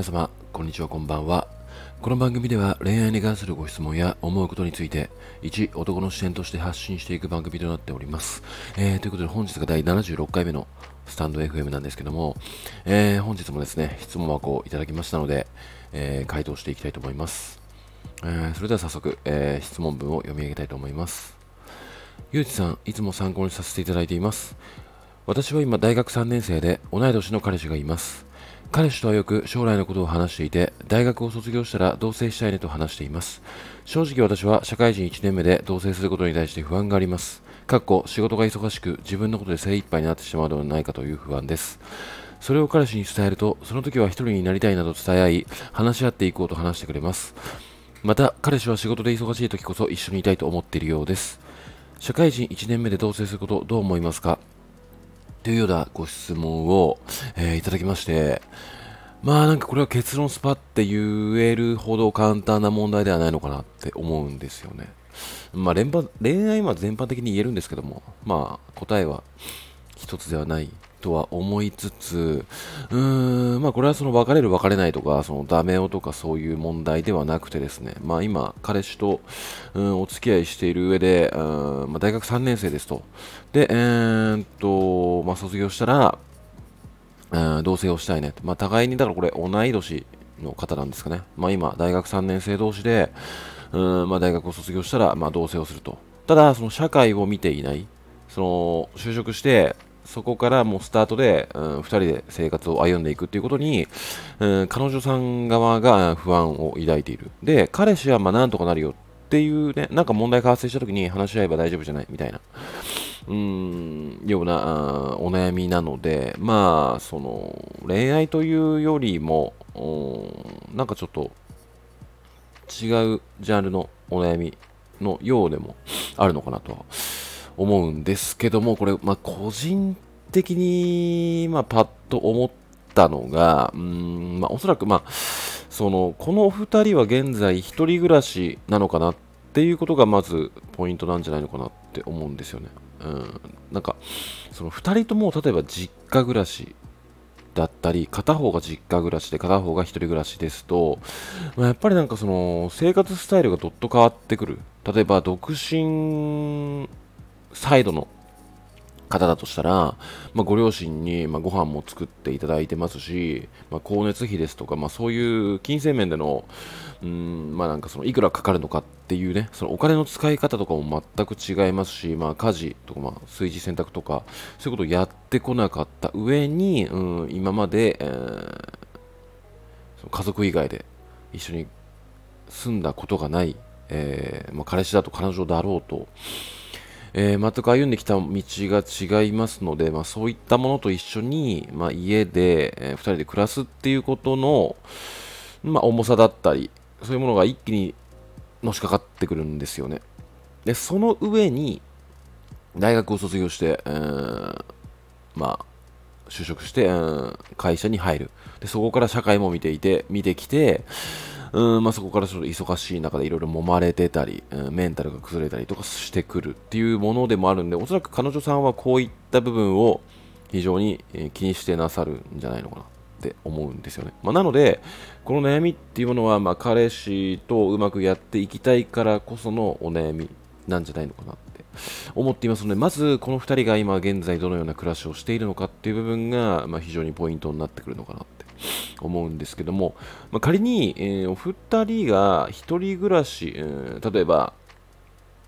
皆様、こんにちは、こんばんは。この番組では恋愛に関するご質問や思うことについて、一男の視点として発信していく番組となっております。えー、ということで本日が第76回目のスタンド FM なんですけども、えー、本日もですね、質問箱をいただきましたので、えー、回答していきたいと思います。え、それでは早速、え、質問文を読み上げたいと思います。ゆうちさん、いつも参考にさせていただいています。私は今大学3年生で同い年の彼氏がいます。彼氏とはよく将来のことを話していて、大学を卒業したら同棲したいねと話しています。正直私は社会人1年目で同棲することに対して不安があります。かっこ仕事が忙しく自分のことで精一杯になってしまうのではないかという不安です。それを彼氏に伝えると、その時は一人になりたいなど伝え合い、話し合っていこうと話してくれます。また、彼氏は仕事で忙しい時こそ一緒にいたいと思っているようです。社会人1年目で同棲することどう思いますか？というようなご質問を、えー、いただきまして、まあなんかこれは結論スパって言えるほど簡単な問題ではないのかなって思うんですよね。まあ連恋愛は全般的に言えるんですけども、まあ答えは一つではないとは思いつつ、うーん、まあこれはその別れる別れないとか、そのダメ男とかそういう問題ではなくてですね、まあ今、彼氏と、うん、お付き合いしている上で、うんまあ、大学3年生ですと。で、えー、っと、まあ卒業したら、うん、同棲をしたいね。まあ互いに、だからこれ同い年の方なんですかね。まあ今、大学3年生同士で、うんまあ、大学を卒業したら、まあ、同棲をすると。ただ、その社会を見ていない。その就職して、そこからもうスタートで、うん、2人で生活を歩んでいくっていうことに、うん、彼女さん側が不安を抱いている。で、彼氏はまあなんとかなるよっていうね、なんか問題が発生した時に話し合えば大丈夫じゃないみたいな、うーん、ようなお悩みなので、まあ、その、恋愛というよりも、なんかちょっと違うジャンルのお悩みのようでもあるのかなとは思うんですけども、これ、まあ、個人的に、まあ、パッと思ったのが、うん、まあ、おそらく、まあ、その、このお二人は現在一人暮らしなのかなっていうことがまずポイントなんじゃないのかなって思うんですよね。うん、なんか、その二人とも例えば実家暮らしだったり、片方が実家暮らしで片方が一人暮らしですと、まあ、やっぱりなんかその生活スタイルがどっと変わってくる。例えば独身サイドの方だとしたら、まあ、ご両親に、まあ、ご飯も作っていただいてますし、まあ、光熱費ですとか、まあ、そういう金銭面での、うん、まあなんかそのいくらかかるのかっていうね、そのお金の使い方とかも全く違いますし、まあ家事とか、まあ炊事洗濯とか、そういうことをやってこなかった上に、うん、今まで、えー、その家族以外で一緒に住んだことがない、えーまあ、彼氏だと彼女だろうと、えー、全く歩んできた道が違いますので、まあ、そういったものと一緒に、まあ、家で、え、2人で暮らすっていうことの、まあ、重さだったり、そういうものが一気にのしかかってくるんですよね。で、その上に、大学を卒業して、えー、まあ、就職して、うん、会社に入る。で、そこから社会も見ていて、見てきて、うんまあ、そこからちょっと忙しい中でいろいろ揉まれてたり、うん、メンタルが崩れたりとかしてくるっていうものでもあるんで、おそらく彼女さんはこういった部分を非常に気にしてなさるんじゃないのかなって思うんですよね。まあ、なので、この悩みっていうものは、まあ、彼氏とうまくやっていきたいからこそのお悩みなんじゃないのかなっ思っていますので、まずこの2人が今現在どのような暮らしをしているのかっていう部分が、まあ、非常にポイントになってくるのかなって思うんですけども、まあ、仮に、えー、お二人が一人暮らし、えー、例えば、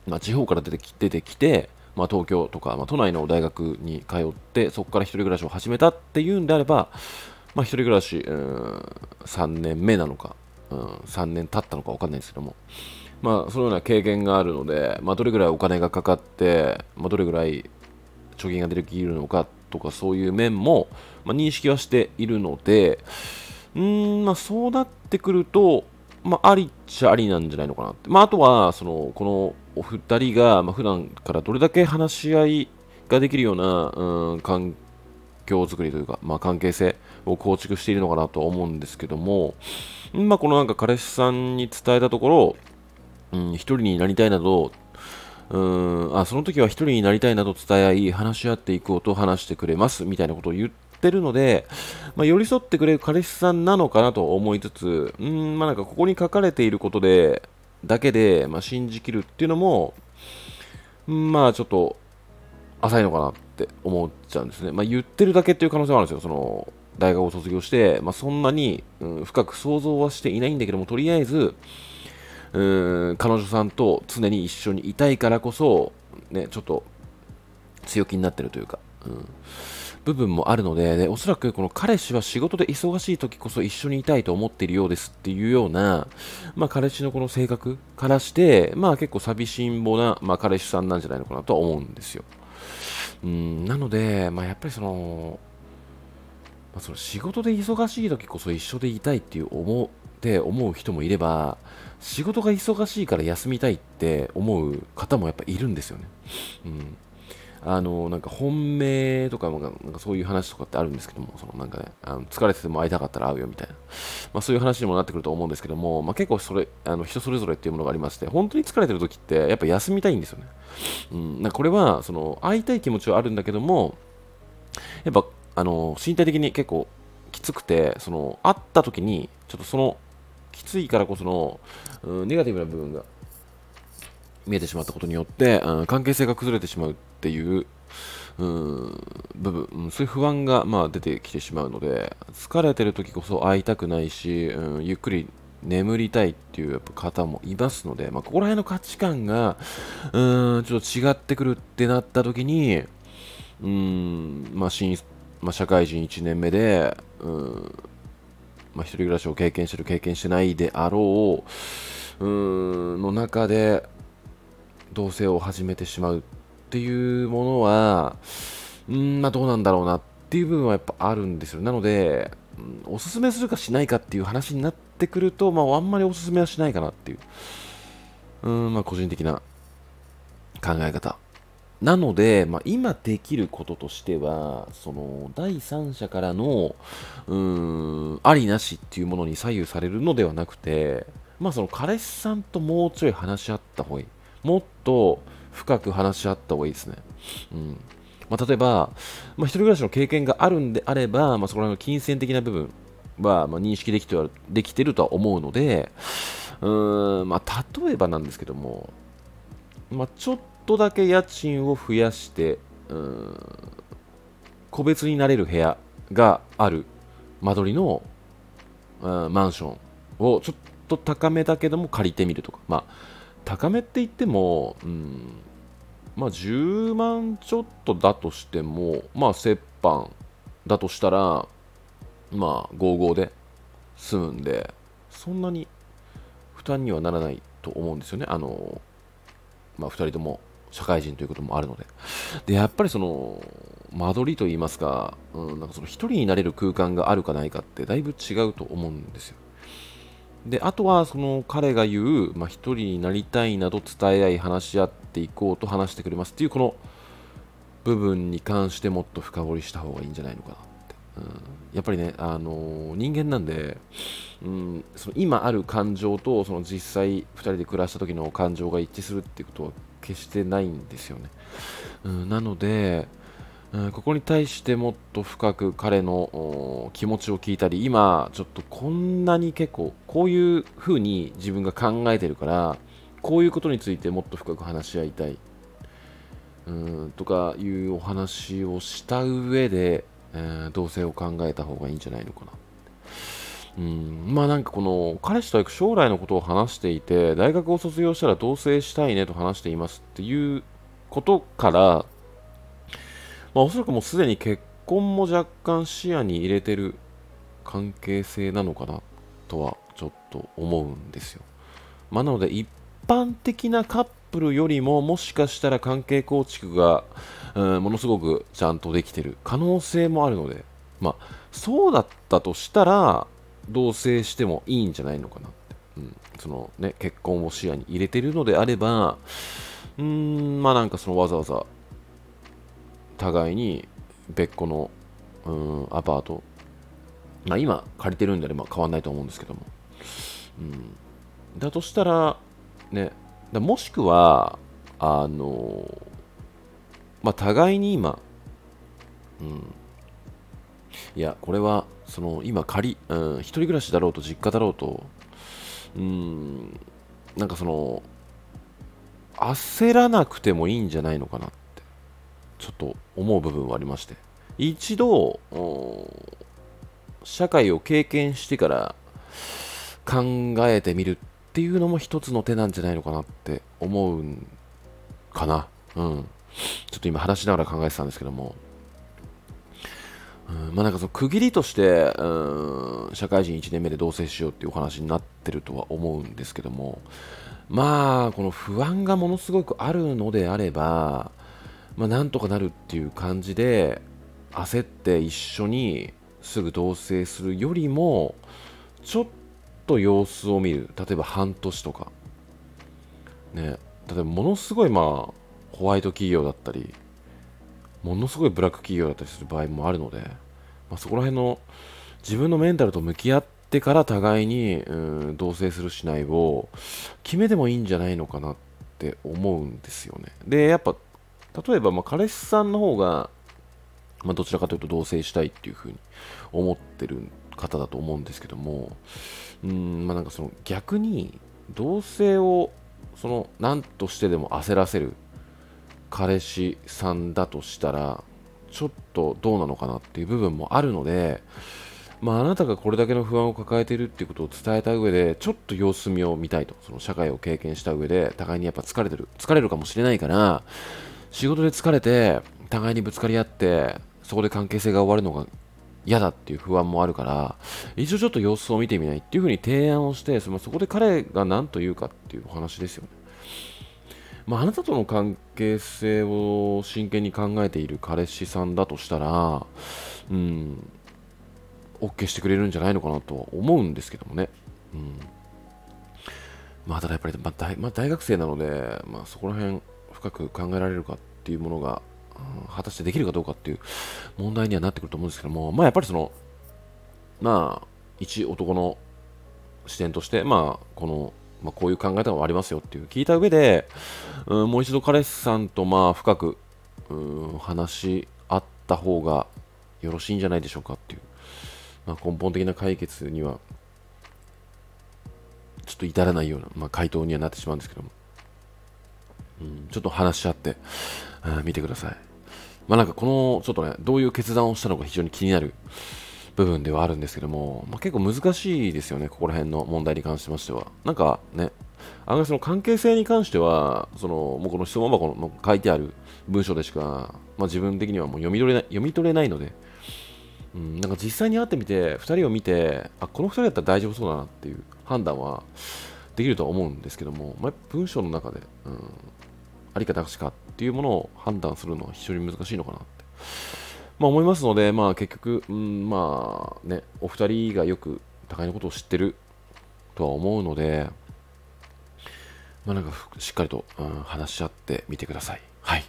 まあ、地方から出てき出てきて、まあ、東京とか、まあ、都内の大学に通ってそこから一人暮らしを始めたっていうんであれば、まあ、一人暮らし、うん、3年目なのか、うん、3年経ったのか分かんないですけども、まあ、そのような経験があるので、まあ、どれぐらいお金がかかって、まあ、どれぐらい貯金ができるのかとかそういう面も、まあ、認識はしているので、うん、まあ、そうなってくると、まあ、ありっちゃありなんじゃないのかなって。まあ、あとは、その、このお二人が、まあ、普段からどれだけ話し合いができるような、うん、環境づくりというか、まあ、関係性を構築しているのかなと思うんですけども、まあ、このなんか彼氏さんに伝えたところ、うん、一人になりたいなど、うんあその時は一人になりたいなど伝え合い、話し合っていこうと話してくれますみたいなことを言ってるので、まあ、寄り添ってくれる彼氏さんなのかなと思いつつ、うん、まあなんかここに書かれていることで、だけで、まあ、信じきるっていうのも、まあちょっと浅いのかなって思っちゃうんですね。まあ、言ってるだけっていう可能性もあるんですよ。その大学を卒業して、まあ、そんなに、うん、深く想像はしていないんだけども、とりあえず、うん彼女さんと常に一緒にいたいからこそ、ね、ちょっと強気になってるというか、うん、部分もあるのでで、おそらくこの彼氏は仕事で忙しい時こそ一緒にいたいと思っているようですっていうような、まあ、彼氏のこの性格からして、まあ、結構寂しんぼな、まあ、彼氏さんなんじゃないのかなとは思うんですよ。うん、なので、まあ、やっぱりその、まあ、その仕事で忙しい時こそ一緒でいたいっていう思って思う人もいれば仕事が忙しいから休みたいって思う方もやっぱいるんですよね。うんあのなんか本命とかなんかそういう話とかってあるんですけども、そのなんかね、あの疲れてても会いたかったら会うよみたいな、まあ、そういう話にもなってくると思うんですけども、まあ、結構それあの人それぞれっていうものがありまして、本当に疲れてる時ってやっぱ休みたいんですよね。うん、なんかこれはその会いたい気持ちはあるんだけども、やっぱあの身体的に結構きつくて、その会った時にちょっとそのきついからこその、うん、ネガティブな部分が見えてしまったことによって、うん、関係性が崩れてしまうっていう、うん、部分、そういう不安が、まあ、出てきてしまうので、疲れてる時こそ会いたくないし、うん、ゆっくり眠りたいっていうやっぱ方もいますので、まあ、ここら辺の価値観が、うん、ちょっと違ってくるってなった時に、うん、まあ、新、まあ、社会人1年目で、うん、まあ、一人暮らしを経験してる、経験してないであろう、うーん、の中で、同棲を始めてしまうっていうものは、うん、まあどうなんだろうなっていう部分はやっぱあるんですよ。なので、うん、おすすめするかしないかっていう話になってくると、まああんまりおすすめはしないかなっていう、うん、まあ個人的な考え方。なので、まあ、今できることとしては、その第三者からのうーんありなしっていうものに左右されるのではなくて、まあ、その彼氏さんともうちょい話し合った方がいい。もっと深く話し合った方がいいですね。うんまあ、例えば、まあ、一人暮らしの経験があるんであれば、まあ、そこら辺の金銭的な部分は、まあ、認識できてはできてるとは思うので、うーんまあ、例えばなんですけども、まあ、ちょっとだけ家賃を増やして、個別になれる部屋がある間取りの、マンションをちょっと高めだけども借りてみるとか、まあ高めって言っても、うん、まあ10万ちょっとだとしても、まあ折半だとしたら、まあ55で済むんで、そんなに負担にはならないと思うんですよね。あの、まあ2人とも社会人ということもあるので。で、やっぱりその、間取りといいますか、うん、なんかその1人になれる空間があるかないかってだいぶ違うと思うんですよ。であとはその彼が言う、まあ、一人になりたいなど伝え合い話し合っていこうと話してくれますっていうこの部分に関してもっと深掘りした方がいいんじゃないのかなって、うん、やっぱりね、あのー、人間なんで、うん、その今ある感情とその実際2人で暮らした時の感情が一致するっていうことは決してないんですよね、うん、なので、うん、ここに対してもっと深く彼の気持ちを聞いたり今ちょっとこんなに結構こういう風に自分が考えてるからこういうことについてもっと深く話し合いたい。うんとかいうお話をした上で、えー、同棲を考えた方がいいんじゃないのかな。うんまあなんかこの彼氏と将来のことを話していて大学を卒業したら同棲したいねと話していますっていうことからまあ、おそらくもうすでに結婚も若干視野に入れてる関係性なのかなとはちょっと思うんですよ。まあ、なので一般的なカップルよりももしかしたら関係構築が、うん、ものすごくちゃんとできてる可能性もあるので、まあ、そうだったとしたら同棲してもいいんじゃないのかなって、うん、そのね、結婚を視野に入れてるのであればうーんまあなんかそのわざわざ互いに別個のうんアパート、まあ、今借りてるんであれば変わんないと思うんですけども、うん、だとしたらねだもしくはあのまあ互いに今、うん。いや、これは、その、今仮、うん、一人暮らしだろうと実家だろうと、うん、なんかその、焦らなくてもいいんじゃないのかなって、ちょっと思う部分はありまして。一度、社会を経験してから考えてみるっていうのも一つの手なんじゃないのかなって思うんかな。うん。ちょっと今話しながら考えてたんですけども。うん、まあなんかその区切りとして、うん、社会人1年目で同棲しようっていうお話になってるとは思うんですけども、まあ、この不安がものすごくあるのであれば、まあなんとかなるっていう感じで、焦って一緒にすぐ同棲するよりもちょっと様子を見る。例えば半年とか。ね。例えばものすごいまあホワイト企業だったりものすごいブラック企業だったりする場合もあるので、まあ、そこら辺の自分のメンタルと向き合ってから互いに、うん、同棲するしないを決めてもいいんじゃないのかなって思うんですよね。でやっぱ例えばまあ彼氏さんの方がまあ、どちらかというと同棲したいっていうふうに思ってる方だと思うんですけども、うん、まあなんかその逆に同棲をその何としてでも焦らせる彼氏さんだとしたらちょっとどうなのかなっていう部分もあるので、まあ、あなたがこれだけの不安を抱えているっていうことを伝えた上でちょっと様子見を見たいとその社会を経験した上で互いにやっぱ疲れてる疲れるかもしれないから仕事で疲れて互いにぶつかり合ってそこで関係性が終わるのが嫌だっていう不安もあるから、一応ちょっと様子を見てみないっていうふうに提案をして、そのそこで彼が何と言うかっていうお話ですよね。まあ、あなたとの関係性を真剣に考えている彼氏さんだとしたら、うん、OK してくれるんじゃないのかなとは思うんですけどもね。うん。まあ、ただやっぱり、まあ大まあ、大学生なので、まあ、そこら辺深く考えられるかっていうものが果たしてできるかどうかっていう問題にはなってくると思うんですけども、まあやっぱりその、まあ、一男の視点として、まあ、この、まあ、こういう考え方もありますよっていう聞いた上で、うん、もう一度彼氏さんとまあ深く、うん、話し合った方がよろしいんじゃないでしょうかっていう、まあ、根本的な解決にはちょっと至らないような、まあ、回答にはなってしまうんですけども、うん、ちょっと話し合って、見てください。まあなんかこの、ちょっとね、どういう決断をしたのか非常に気になる部分ではあるんですけども、まあ、結構難しいですよね、ここら辺の問題に関しましては。なんかね、案外その関係性に関しては、そのもうこの質問箱の書いてある文章でしか、まあ、自分的にはもう読み取れない読み取れないので、うん、なんか実際に会ってみて、2人を見て、あこの2人だったら大丈夫そうだなっていう判断はできるとは思うんですけども、まあ、文章の中で、うん、ありかなしかっていうものを判断するのは非常に難しいのかなって、まあ、思いますので、まあ、結局、うん、まあね、お二人がよく互いのことを知ってるとは思うので、まあ、なんかしっかりと、うん、話し合ってみてください。はい。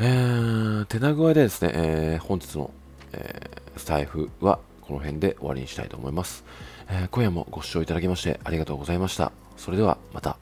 えー、手な具合でですね、えー、本日の、えー、スタイフはこの辺で終わりにしたいと思います。えー、今夜もご視聴いただきましてありがとうございました。それではまた。